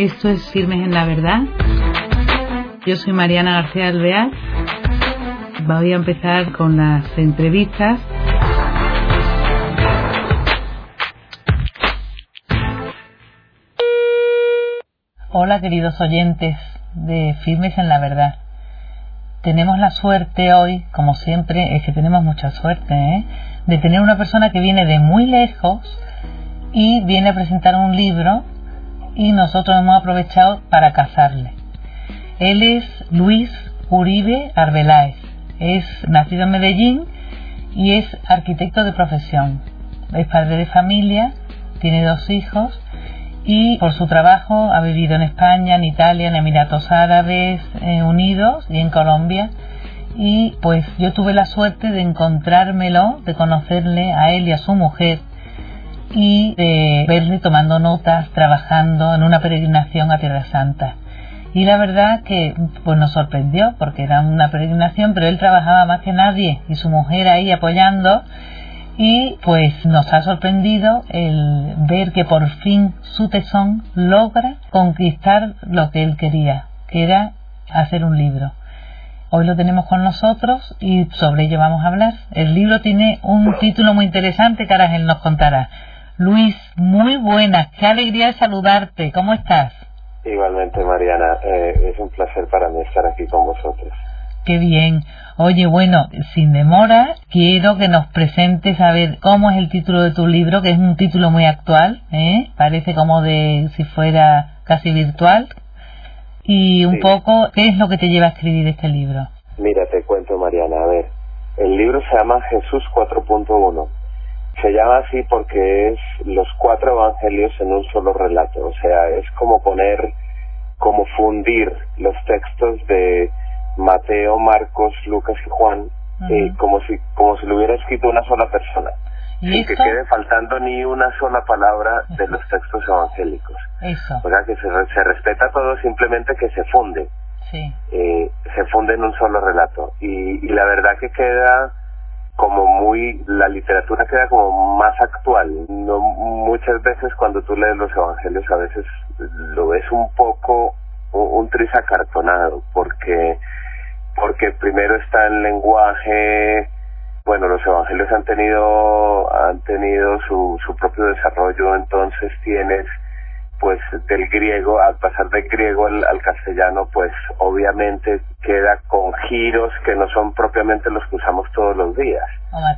Esto es Firmes en la Verdad. Yo soy Mariana García Alvear. Voy a empezar con las entrevistas. Hola queridos oyentes de Firmes en la Verdad. Tenemos la suerte hoy, como siempre, es que tenemos mucha suerte, ¿eh? de tener una persona que viene de muy lejos y viene a presentar un libro y nosotros hemos aprovechado para casarle. Él es Luis Uribe Arbeláez, es nacido en Medellín y es arquitecto de profesión. Es padre de familia, tiene dos hijos y por su trabajo ha vivido en España, en Italia, en Emiratos Árabes eh, Unidos y en Colombia. Y pues yo tuve la suerte de encontrármelo, de conocerle a él y a su mujer y de verle tomando notas, trabajando en una peregrinación a Tierra Santa. Y la verdad que pues nos sorprendió porque era una peregrinación, pero él trabajaba más que nadie y su mujer ahí apoyando y pues nos ha sorprendido el ver que por fin su tesón logra conquistar lo que él quería, que era hacer un libro. Hoy lo tenemos con nosotros y sobre ello vamos a hablar. El libro tiene un título muy interesante que él nos contará. Luis, muy buenas, qué alegría saludarte, ¿cómo estás? Igualmente, Mariana, eh, es un placer para mí estar aquí con vosotros. Qué bien. Oye, bueno, sin demora, quiero que nos presentes a ver cómo es el título de tu libro, que es un título muy actual, ¿eh? parece como de si fuera casi virtual. Y un poco, ¿qué es lo que te lleva a escribir este libro? Mira, te cuento, Mariana, a ver, el libro se llama Jesús 4.1 se llama así porque es los cuatro evangelios en un solo relato, o sea, es como poner, como fundir los textos de Mateo, Marcos, Lucas y Juan, eh, como si como si lo hubiera escrito una sola persona, sin que quede faltando ni una sola palabra de los textos evangélicos. Eso. O sea, que se, se respeta todo, simplemente que se funde. Sí. Eh, se funde en un solo relato. Y, y la verdad que queda como muy la literatura queda como más actual no muchas veces cuando tú lees los evangelios a veces lo ves un poco un, tris acartonado porque porque primero está el lenguaje bueno los evangelios han tenido han tenido su su propio desarrollo entonces tienes pues del griego, al pasar del griego al, castellano, pues obviamente queda con giros que no son propiamente los que usamos todos los días.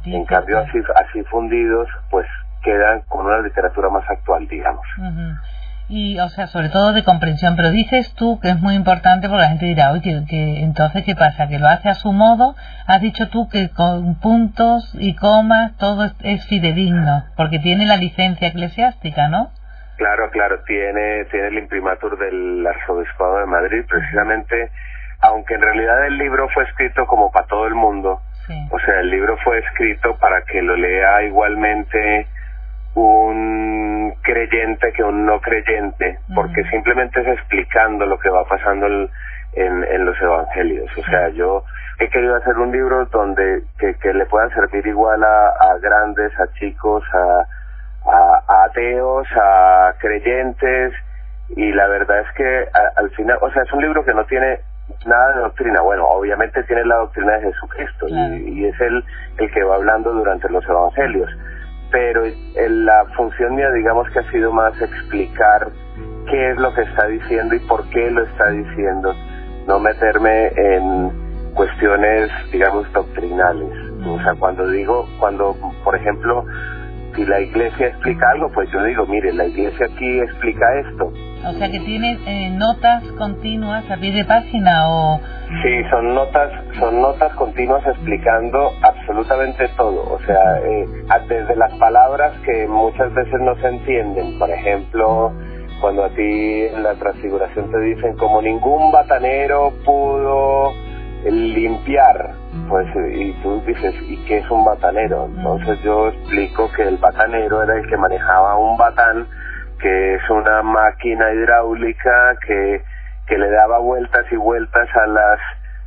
en cambio, así, así fundidos, pues quedan con una literatura más actual, digamos. Y, o sea, sobre todo de comprensión, pero dices tú que es muy importante porque la gente dirá, oye, que entonces, ¿qué pasa? ¿Que lo hace a su modo? Has dicho tú que con puntos y comas todo es fidedigno, porque tiene la licencia eclesiástica, ¿no? Claro, claro, tiene, tiene el imprimatur del Arzobispado de Madrid, precisamente, aunque en realidad el libro fue escrito como para todo el mundo, o sea, el libro fue escrito para que lo lea igualmente un creyente que un no creyente, porque simplemente es explicando lo que va pasando en, en, los evangelios. O sea, yo he querido hacer un libro donde que, que le pueda servir igual a, a grandes, a chicos, a a, ateos, a creyentes, y la verdad es que al final, o sea, es un libro que no tiene nada de doctrina. Bueno, obviamente tiene la doctrina de Jesucristo y, es él el que va hablando durante los evangelios. Pero la función mía, digamos que ha sido más explicar qué es lo que está diciendo y por qué lo está diciendo, no meterme en cuestiones, digamos, doctrinales. O sea, cuando digo, cuando, por ejemplo, si la iglesia explica algo, pues yo digo, mire, la iglesia aquí explica esto. O sea que tiene eh, notas continuas a pie de página o... Sí, son notas, son notas continuas explicando absolutamente todo. O sea, eh, desde las palabras que muchas veces no se entienden. Por ejemplo, cuando a ti en la transfiguración te dicen como ningún batanero pudo limpiar, pues, y tú dices, ¿y qué es un batanero? Entonces yo explico que el batanero era el que manejaba un batán, que es una máquina hidráulica que, que le daba vueltas y vueltas a las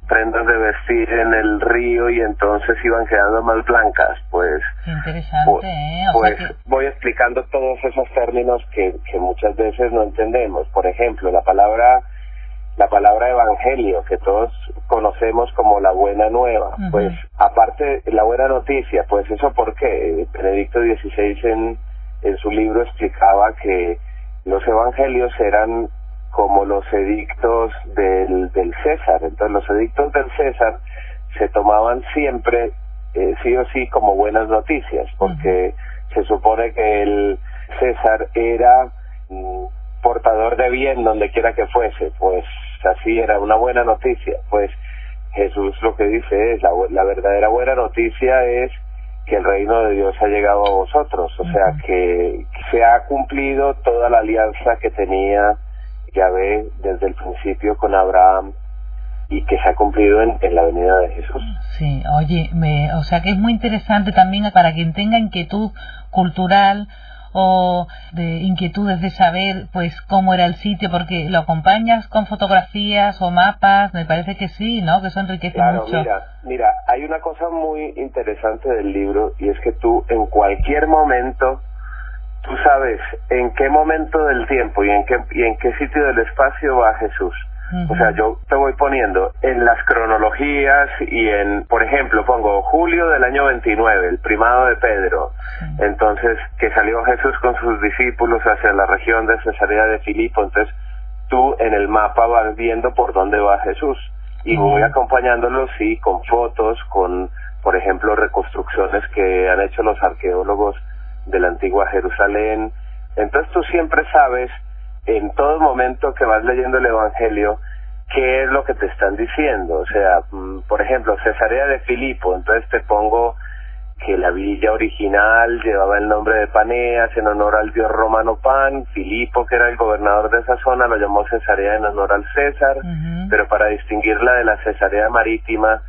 prendas de vestir en el río y entonces iban quedando más blancas. Pues, interesante, pues, ¿eh? pues voy explicando todos esos términos que, que muchas veces no entendemos. Por ejemplo, la palabra la palabra evangelio que todos conocemos como la buena nueva. Pues aparte la buena noticia, pues eso porque Benedicto XVI en, en su libro explicaba que los evangelios eran como los edictos del, del César. Entonces los edictos del César se tomaban siempre, eh, sí o sí, como buenas noticias, porque se supone que el César era mm, portador de bien donde quiera que fuese, pues así era una buena noticia. Pues Jesús lo que dice es, la, la verdadera buena noticia es que el reino de Dios ha llegado a vosotros, o sea que se ha cumplido toda la alianza que tenía Yahvé desde el principio con Abraham y que se ha cumplido en, la venida de Jesús. Sí, oye, me, o sea que es muy interesante también para quien tenga inquietud cultural o de inquietudes de saber pues cómo era el sitio porque lo acompañas con fotografías o mapas me parece que sí no que eso enriquece claro, mucho. mira mira hay una cosa muy interesante del libro y es que tú en cualquier momento tú sabes en qué momento del tiempo y en qué y en qué sitio del espacio va Jesús o sea, yo te voy poniendo en las cronologías y en, por ejemplo, pongo julio del año 29, el primado de Pedro. Entonces, que salió Jesús con sus discípulos hacia la región de Cesarea de Filipo. Entonces, tú en el mapa vas viendo por dónde va Jesús. Y voy acompañándolo, sí, con fotos, con, por ejemplo, reconstrucciones que han hecho los arqueólogos de la antigua Jerusalén. Entonces, tú siempre sabes en todo momento que vas leyendo el Evangelio, qué es lo que te están diciendo. O sea, mm, por ejemplo, Cesarea de Filipo, entonces te pongo que la villa original llevaba el nombre de Paneas en honor al dios romano Pan, Filipo, que era el gobernador de esa zona, lo llamó Cesarea en honor al César, pero para distinguirla de la Cesarea marítima,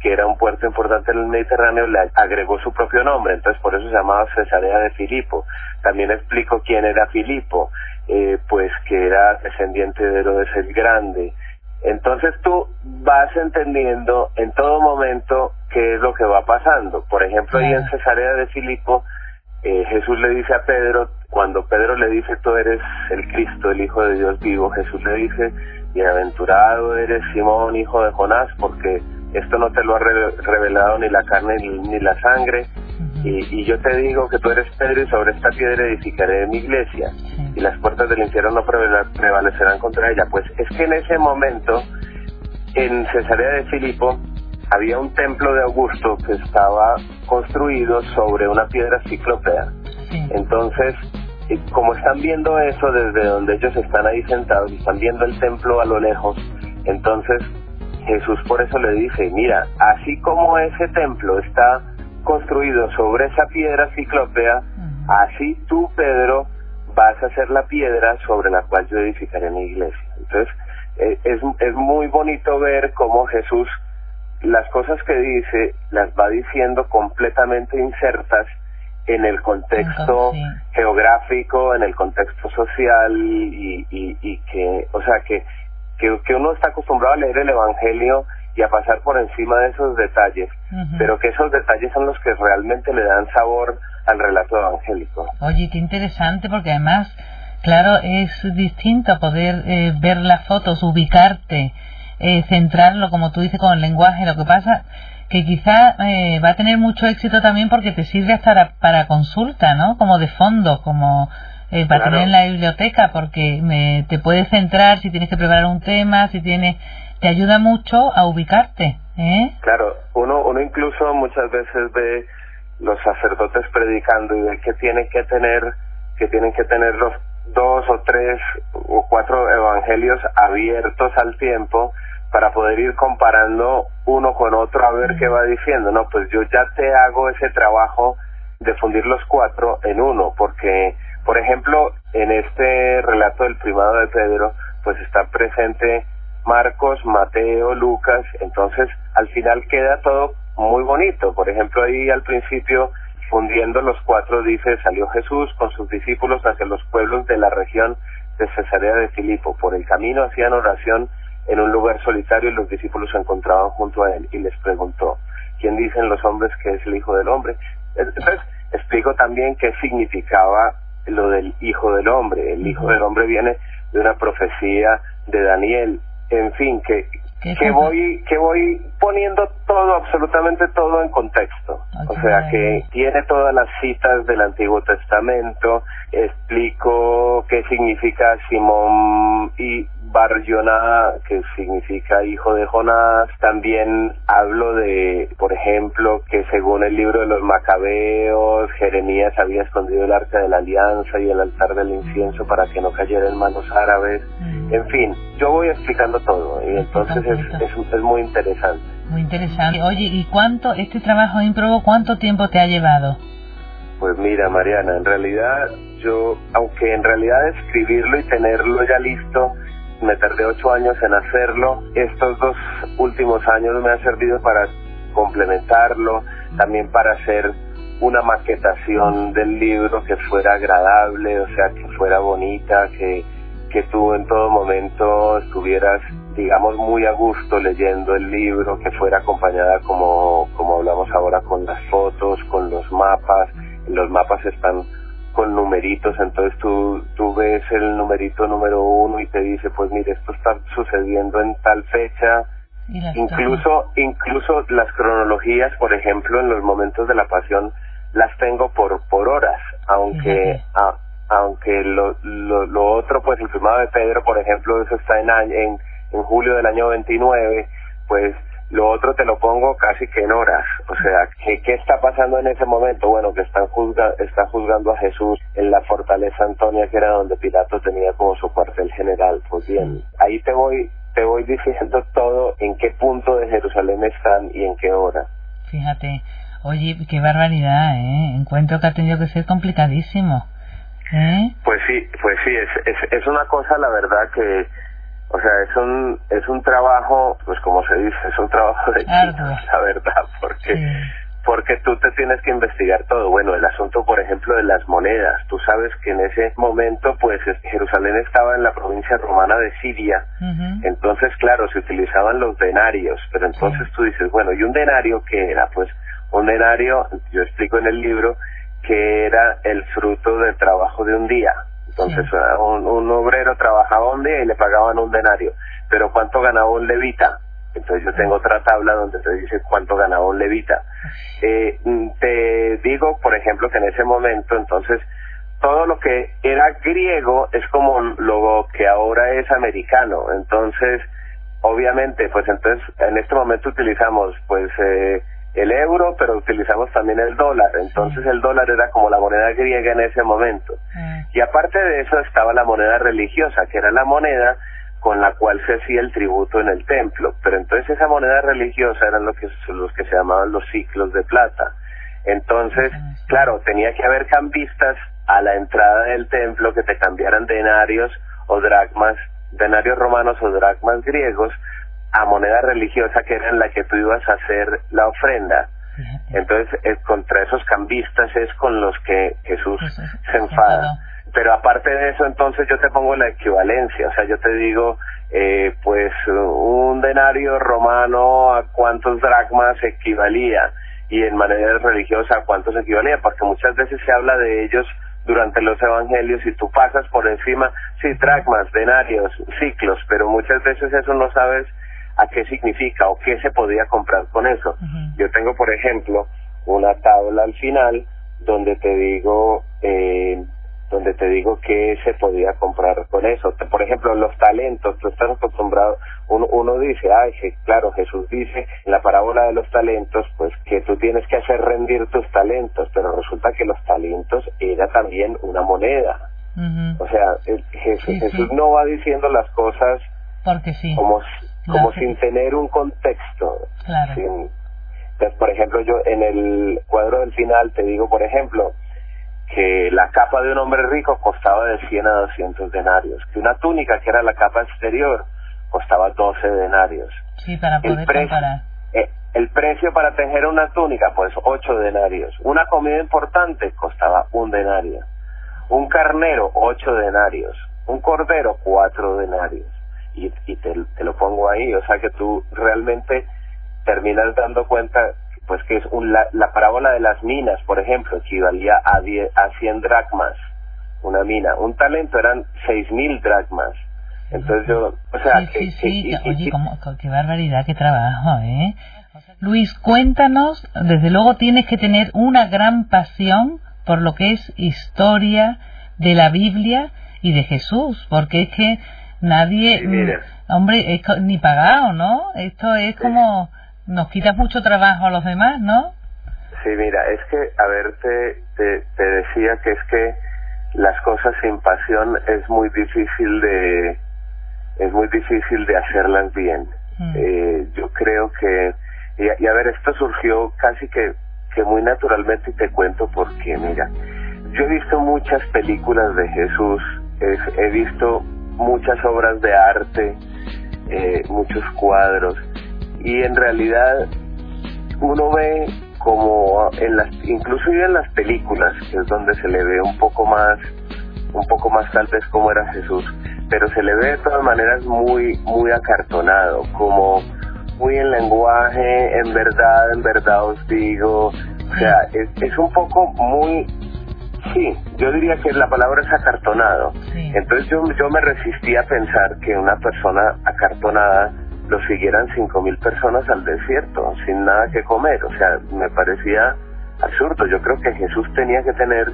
que era un puerto importante en el Mediterráneo, le agregó su propio nombre, entonces por eso se llamaba Cesarea de Filipo. También explico quién era Filipo, eh, pues que era descendiente de Herodes el Grande. Entonces tú vas entendiendo en todo momento qué es lo que va pasando. Por ejemplo, ahí en Cesarea de Filipo, eh, Jesús le dice a Pedro, cuando Pedro le dice, tú eres el Cristo, el Hijo de Dios vivo, Jesús le dice, bienaventurado eres Simón, hijo de Jonás, porque esto no te lo ha revelado ni la carne ni, la sangre, y, yo te digo que tú eres Pedro y sobre esta piedra edificaré mi iglesia, y las puertas del infierno no prevalecerán contra ella. Pues es que en ese momento, en Cesarea de Filipo, había un templo de Augusto que estaba construido sobre una piedra ciclopea. Entonces, como están viendo eso desde donde ellos están ahí sentados, están viendo el templo a lo lejos, entonces Jesús por eso le dice, mira, así como ese templo está construido sobre esa piedra ciclópea, así tú, Pedro, vas a ser la piedra sobre la cual yo edificaré mi iglesia. Entonces, e, es, es muy bonito ver cómo Jesús las cosas que dice las va diciendo completamente insertas en el contexto geográfico, en el contexto social y, y, y que, o sea, que que, uno está acostumbrado a leer el Evangelio y a pasar por encima de esos detalles, pero que esos detalles son los que realmente le dan sabor al relato evangélico. Oye, qué interesante, porque además, claro, es distinto poder eh, ver las fotos, ubicarte, eh, centrarlo, como tú dices, con el lenguaje. Lo que pasa que quizá eh, va a tener mucho éxito también porque te sirve hasta para consulta, ¿no? Como de fondo, como eh, para tener en la biblioteca porque me, te puedes centrar si tienes que preparar un tema, si tienes te ayuda mucho a ubicarte. ¿eh? Claro, uno, uno incluso muchas veces ve los sacerdotes predicando y ve que tienen que tener que tienen que tener los dos o tres o cuatro evangelios abiertos al tiempo para poder ir comparando uno con otro a ver qué va diciendo. No, pues yo ya te hago ese trabajo de fundir los cuatro en uno, porque por ejemplo, en este relato del primado de Pedro, pues está presente Marcos, Mateo, Lucas, entonces al final queda todo muy bonito. Por ejemplo, ahí al principio, fundiendo los cuatro, dice, salió Jesús con sus discípulos hacia los pueblos de la región de Cesarea de Filipo. Por el camino hacían oración en un lugar solitario y los discípulos se encontraban junto a él y les preguntó, ¿quién dicen los hombres que es el Hijo del Hombre? Entonces, explico también qué significaba lo del Hijo del Hombre. El Hijo del Hombre viene de una profecía de Daniel. En fin, que, que voy que voy poniendo todo absolutamente todo en contexto o sea que tiene todas las citas del Antiguo Testamento explico qué significa Simón y Bar que significa hijo de Jonás. También hablo de, por ejemplo, que según el libro de los Macabeos, Jeremías había escondido el arca de la alianza y el altar del incienso para que no cayera en manos árabes. Mm. En fin, yo voy explicando todo y entonces es, es, es muy interesante. Muy interesante. Oye, ¿y cuánto, este trabajo improbo, cuánto tiempo te ha llevado? Pues mira, Mariana, en realidad yo, aunque en realidad escribirlo y tenerlo ya listo, me tardé ocho años en hacerlo. Estos dos últimos años me han servido para complementarlo, también para hacer una maquetación del libro que fuera agradable, o sea, que fuera bonita, que, que tú en todo momento estuvieras, digamos, muy a gusto leyendo el libro, que fuera acompañada como, como hablamos ahora con las fotos, con los mapas. Los mapas están con numeritos, entonces tú, tú ves el numerito número uno y te dice, pues mire, esto está sucediendo en tal fecha. Incluso, incluso las cronologías, por ejemplo, en los momentos de la pasión, las tengo por, por horas, aunque, aunque lo, lo, otro, pues el firmado de Pedro, por ejemplo, eso está en, en, en julio del año 29, pues lo otro te lo pongo casi que en horas. O sea, ¿qué, qué está pasando en ese momento? Bueno, que están juzga, está juzgando a Jesús en la fortaleza Antonia, que era donde Pilato tenía como su cuartel general. Pues bien, ahí te voy, te voy diciendo todo en qué punto de Jerusalén están y en qué hora. Fíjate, oye, qué barbaridad, ¿eh? Encuentro que ha tenido que ser complicadísimo. ¿Eh? Pues sí, pues sí, es, es, es una cosa, la verdad, que o sea, es un, es un trabajo, pues como se dice, es un trabajo de chicos, la verdad, porque, porque tú te tienes que investigar todo. Bueno, el asunto, por ejemplo, de las monedas. Tú sabes que en ese momento, pues Jerusalén estaba en la provincia romana de Siria. Entonces, claro, se utilizaban los denarios. Pero entonces tú dices, bueno, ¿y un denario qué era? Pues un denario, yo explico en el libro, que era el fruto del trabajo de un día. Entonces un, obrero trabajaba un día y le pagaban un denario. Pero ¿cuánto ganaba un levita? Entonces yo tengo otra tabla donde te dice cuánto ganaba un levita. Eh, mm, te digo, por ejemplo, que en ese momento, entonces, todo lo que era griego es como lo que ahora es americano. Entonces, obviamente, pues entonces, en este momento utilizamos, pues, eh, el euro, pero utilizamos también el dólar. Entonces el dólar era como la moneda griega en ese momento. Mm. Y aparte de eso estaba la moneda religiosa, que era la moneda con la cual se hacía el tributo en el templo. Pero entonces esa moneda religiosa eran los que, los que se llamaban los ciclos de plata. Entonces, claro, tenía que haber cambistas a la entrada del templo que te cambiaran denarios o dracmas, denarios romanos o dracmas griegos a moneda religiosa que era en la que tú ibas a hacer la ofrenda. Entonces, eh, contra esos cambistas es con los que Jesús se enfada. Pero aparte de eso, entonces yo te pongo la equivalencia, o sea, yo te digo, eh, pues un denario romano a cuántos dracmas equivalía y en manera religiosa a cuántos equivalía, porque muchas veces se habla de ellos durante los evangelios y tú pasas por encima, sí, dracmas, denarios, ciclos, pero muchas veces eso no sabes a qué significa o qué se podía comprar con eso. Yo tengo, por ejemplo, una tabla al final donde te digo eh, donde te digo qué se podía comprar con eso. Por ejemplo, los talentos, tú estás acostumbrado, uno, uno dice, ay, claro, Jesús dice en la parábola de los talentos, pues que tú tienes que hacer rendir tus talentos, pero resulta que los talentos era también una moneda. O sea, Jesús, no va diciendo las cosas porque sí. como como sin tener un contexto. Claro. entonces, por ejemplo, yo en el cuadro del final te digo, por ejemplo, que la capa de un hombre rico costaba de 100 a 200 denarios, que una túnica, que era la capa exterior, costaba 12 denarios. Sí, para poder el precio, eh, el precio para tejer una túnica, pues 8 denarios. Una comida importante costaba un denario. Un carnero, 8 denarios. Un cordero, 4 denarios y, te, lo pongo ahí, o sea que tú realmente terminas dando cuenta pues que es un, la, parábola de las minas, por ejemplo, equivalía a, a 100 dracmas, una mina, un talento eran 6.000 dracmas. Entonces yo, o sea, que, sí, oye, qué barbaridad, qué trabajo, ¿eh? Luis, cuéntanos, desde luego tienes que tener una gran pasión por lo que es historia de la Biblia y de Jesús, porque es que nadie, mm, hombre, ni pagado, ¿no? Esto es como, nos quita mucho trabajo a los demás, ¿no? Sí, mira, es que, a ver, te, te, decía que es que las cosas sin pasión es muy difícil de, es muy difícil de hacerlas bien. Mm. Eh, yo creo que, y, a ver, esto surgió casi que, que muy naturalmente y te cuento por qué, mira, yo he visto muchas películas de Jesús, he visto muchas obras de arte, eh, muchos cuadros, y en realidad uno ve como en las, incluso en las películas, que es donde se le ve un poco más, un poco más tal vez como era Jesús, pero se le ve de todas maneras muy, muy acartonado, como muy en lenguaje, en verdad, en verdad os digo, o sea, es, es un poco muy Sí, yo diría que la palabra es acartonado. Entonces yo, yo me resistí a pensar que una persona acartonada lo siguieran cinco mil personas al desierto, sin nada que comer. O sea, me parecía absurdo. Yo creo que Jesús tenía que tener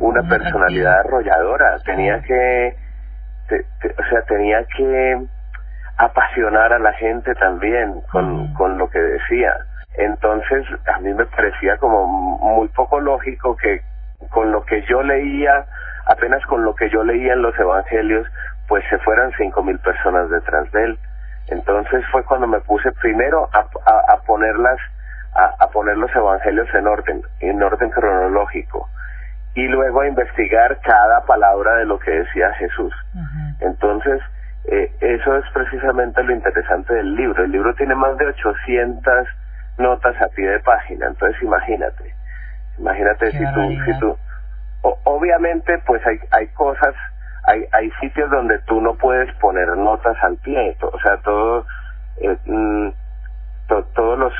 una personalidad arrolladora, tenía que, o sea, tenía que apasionar a la gente también con, con lo que decía. Entonces, a mí me parecía como muy poco lógico que con lo que yo leía, apenas con lo que yo leía en los evangelios, pues se fueran cinco mil personas detrás de él. Entonces fue cuando me puse primero a, a, ponerlas, a, poner los evangelios en orden, en orden cronológico, y luego a investigar cada palabra de lo que decía Jesús. Entonces, eh, eso es precisamente lo interesante del libro. El libro tiene más de 800 notas a pie de página, entonces imagínate. Imagínate si tú, si tú, obviamente pues hay, hay cosas, hay, hay sitios donde tú no puedes poner notas al pie, o sea, todo, eh, mm, todos los,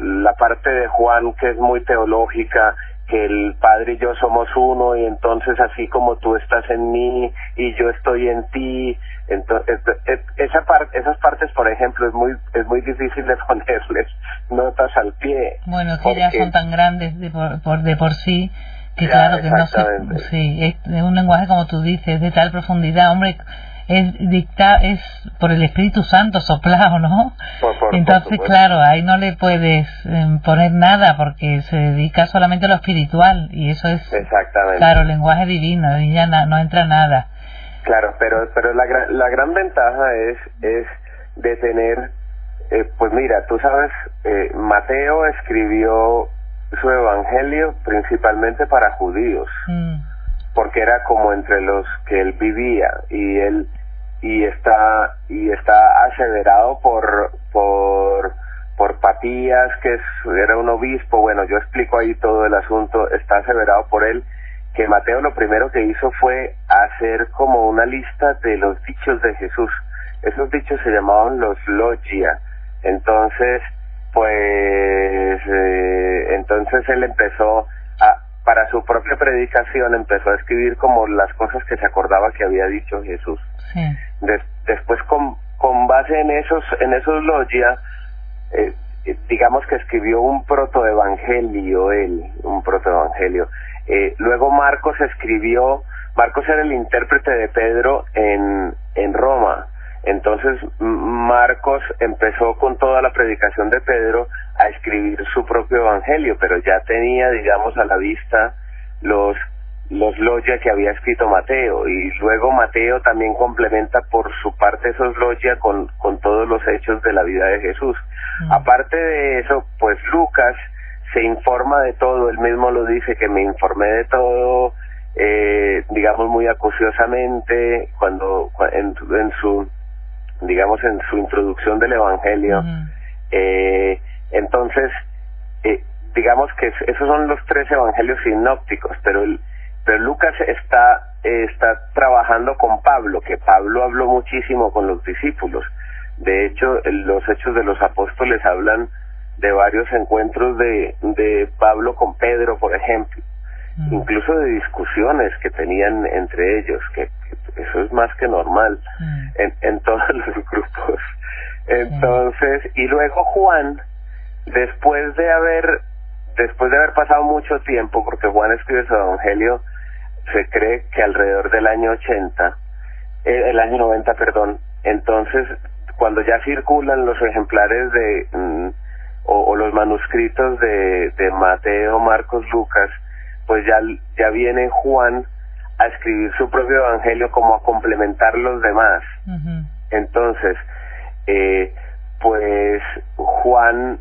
la parte de Juan que es muy teológica, que el Padre y yo somos uno y entonces así como tú estás en mí y yo estoy en ti, entonces esa parte, esas partes por ejemplo es muy es muy difícil de ponerles notas al pie. Bueno, que ya son tan grandes de por, de por sí que claro que no se, sí, es un lenguaje como tú dices de tal profundidad, hombre es dicta es por el Espíritu Santo soplado, ¿no? Entonces, claro, ahí no le puedes em, poner nada porque se dedica solamente a lo espiritual y eso es, Exactamente. claro, lenguaje divino, y ya no entra nada. Claro, pero pero la gran, la gran ventaja es es de tener, eh, pues mira, tú sabes, eh, Mateo escribió su evangelio principalmente para judíos. Mm. porque era como entre los que él vivía y él y está y está aseverado por por por Patías que es, era un obispo. Bueno yo explico ahí todo el asunto. Está aseverado por él que Mateo lo primero que hizo fue hacer como una lista de los dichos de Jesús. Esos dichos se llamaban los logia. Entonces pues eh, entonces él empezó para su propia predicación empezó a escribir como las cosas que se acordaba que había dicho Jesús. después con, con base en esos en esos logia eh, digamos que escribió un protoevangelio él, un protoevangelio. Eh, luego Marcos escribió, Marcos era el intérprete de Pedro en, en Roma entonces Marcos empezó con toda la predicación de Pedro a escribir su propio evangelio, pero ya tenía, digamos, a la vista los los logia que había escrito Mateo y luego Mateo también complementa por su parte esos logia con, con todos los hechos de la vida de Jesús. Mm. Aparte de eso, pues Lucas se informa de todo, él mismo lo dice que me informé de todo, eh, digamos muy acuciosamente cuando en, en su digamos, en su introducción del Evangelio. eh, entonces, eh, digamos que esos son los tres evangelios sinópticos, pero el, pero Lucas está, está trabajando con Pablo, que Pablo habló muchísimo con los discípulos. De hecho, los hechos de los apóstoles hablan de varios encuentros de, de Pablo con Pedro, por ejemplo, incluso de discusiones que tenían entre ellos, que, eso es más que normal mm. en, en todos los grupos. Entonces, y luego Juan, después de haber después de haber pasado mucho tiempo, porque Juan escribe su evangelio, se cree que alrededor del año 80, eh, el año 90, perdón, entonces cuando ya circulan los ejemplares de mm, o, los manuscritos de, de Mateo, Marcos, Lucas, pues ya, ya viene Juan a escribir su propio evangelio como a complementar los demás. Entonces, eh, pues Juan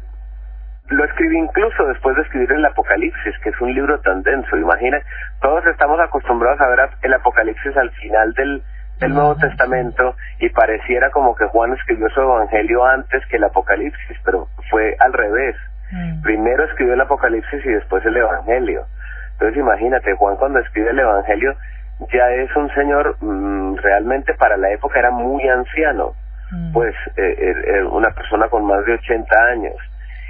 lo escribí incluso después de escribir el Apocalipsis, que es un libro tan denso. Imagina, todos estamos acostumbrados a ver el Apocalipsis al final del, del Nuevo Testamento y pareciera como que Juan escribió su Evangelio antes que el Apocalipsis, pero fue al revés. Mm. Primero escribió el Apocalipsis y después el Evangelio. Entonces imagínate, Juan cuando escribe el Evangelio ya es un señor mm, realmente para la época era muy anciano, mm. pues eh, eh, eh, una persona con más de 80 años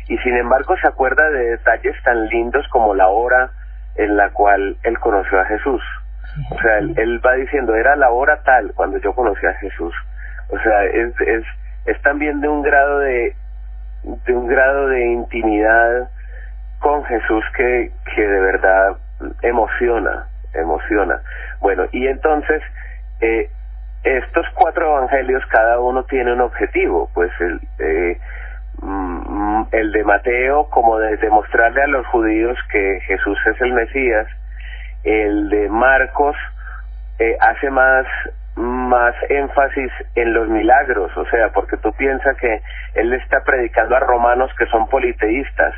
y sin embargo se acuerda de detalles tan lindos como la hora en la cual él conoció a Jesús. O sea, él, va diciendo, era la hora tal cuando yo conocí a Jesús. O sea, es, es, es también de un grado de, de un grado de intimidad con Jesús que, que de verdad emociona, emociona. Bueno, y entonces, eh, estos cuatro evangelios, cada uno tiene un objetivo, pues el, eh, Mm, el de Mateo como de demostrarle a los judíos que Jesús es el Mesías, el de Marcos eh, hace más más énfasis en los milagros, o sea, porque tú piensas que él está predicando a romanos que son politeístas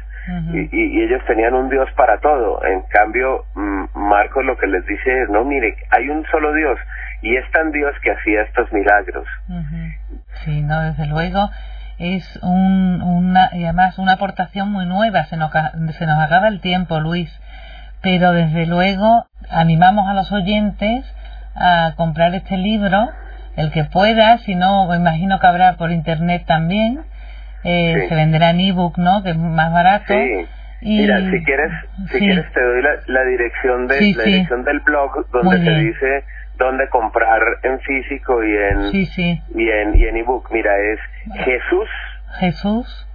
y, y, ellos tenían un Dios para todo. En cambio, mm, Marcos lo que les dice es, no, mire, hay un solo Dios y es tan Dios que hacía estos milagros. Sí, no, desde luego es un, una, y además una aportación muy nueva. Se nos, se nos acaba el tiempo, Luis. Pero desde luego animamos a los oyentes a comprar este libro, el que pueda, si no, me imagino que habrá por internet también. Eh, Se venderá en ebook, ¿no? Que es más barato. Sí. Y... Mira, si quieres, si quieres te doy la, la dirección de la dirección del blog donde te dice dónde comprar en físico y en y en y en ebook. Mira, es Jesús Jesús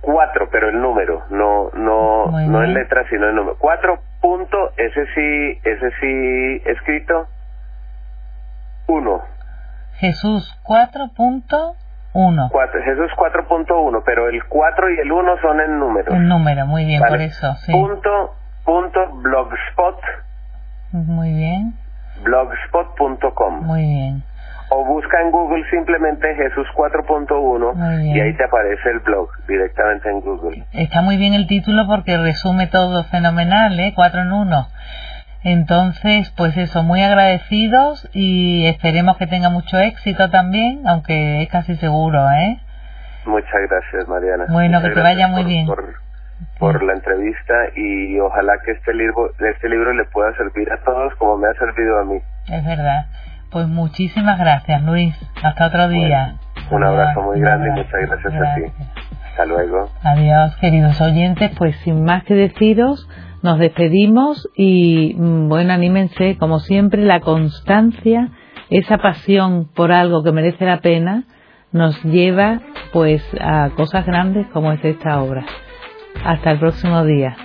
cuatro, pero el número, no no no en letras sino el número. Cuatro punto ese sí ese sí escrito uno. Jesús cuatro punto uno. Jesús 4.1, pero el 4 y el 1 son en número. En número, muy bien, por eso, sí. Punto, punto blogspot. Muy bien blogspot.com. Muy bien. O busca en Google simplemente Jesús 4.1 y ahí te aparece el blog directamente en Google. Está muy bien el título porque resume todo fenomenal, ¿eh? 4 en 1. Entonces, pues eso, muy agradecidos y esperemos que tenga mucho éxito también, aunque es casi seguro, ¿eh? Muchas gracias, Mariana. Bueno, que te vaya muy bien por la entrevista y ojalá que este libro, este libro le pueda servir a todos como me ha servido a mí. Es verdad. Pues muchísimas gracias, Luis. Hasta otro día. un abrazo muy grande y muchas gracias, a ti. Hasta luego. Adiós, queridos oyentes. Pues sin más que deciros, nos despedimos y mm, bueno, anímense, como siempre, la constancia, esa pasión por algo que merece la pena, nos lleva pues a cosas grandes como es esta obra. Hasta el próximo día.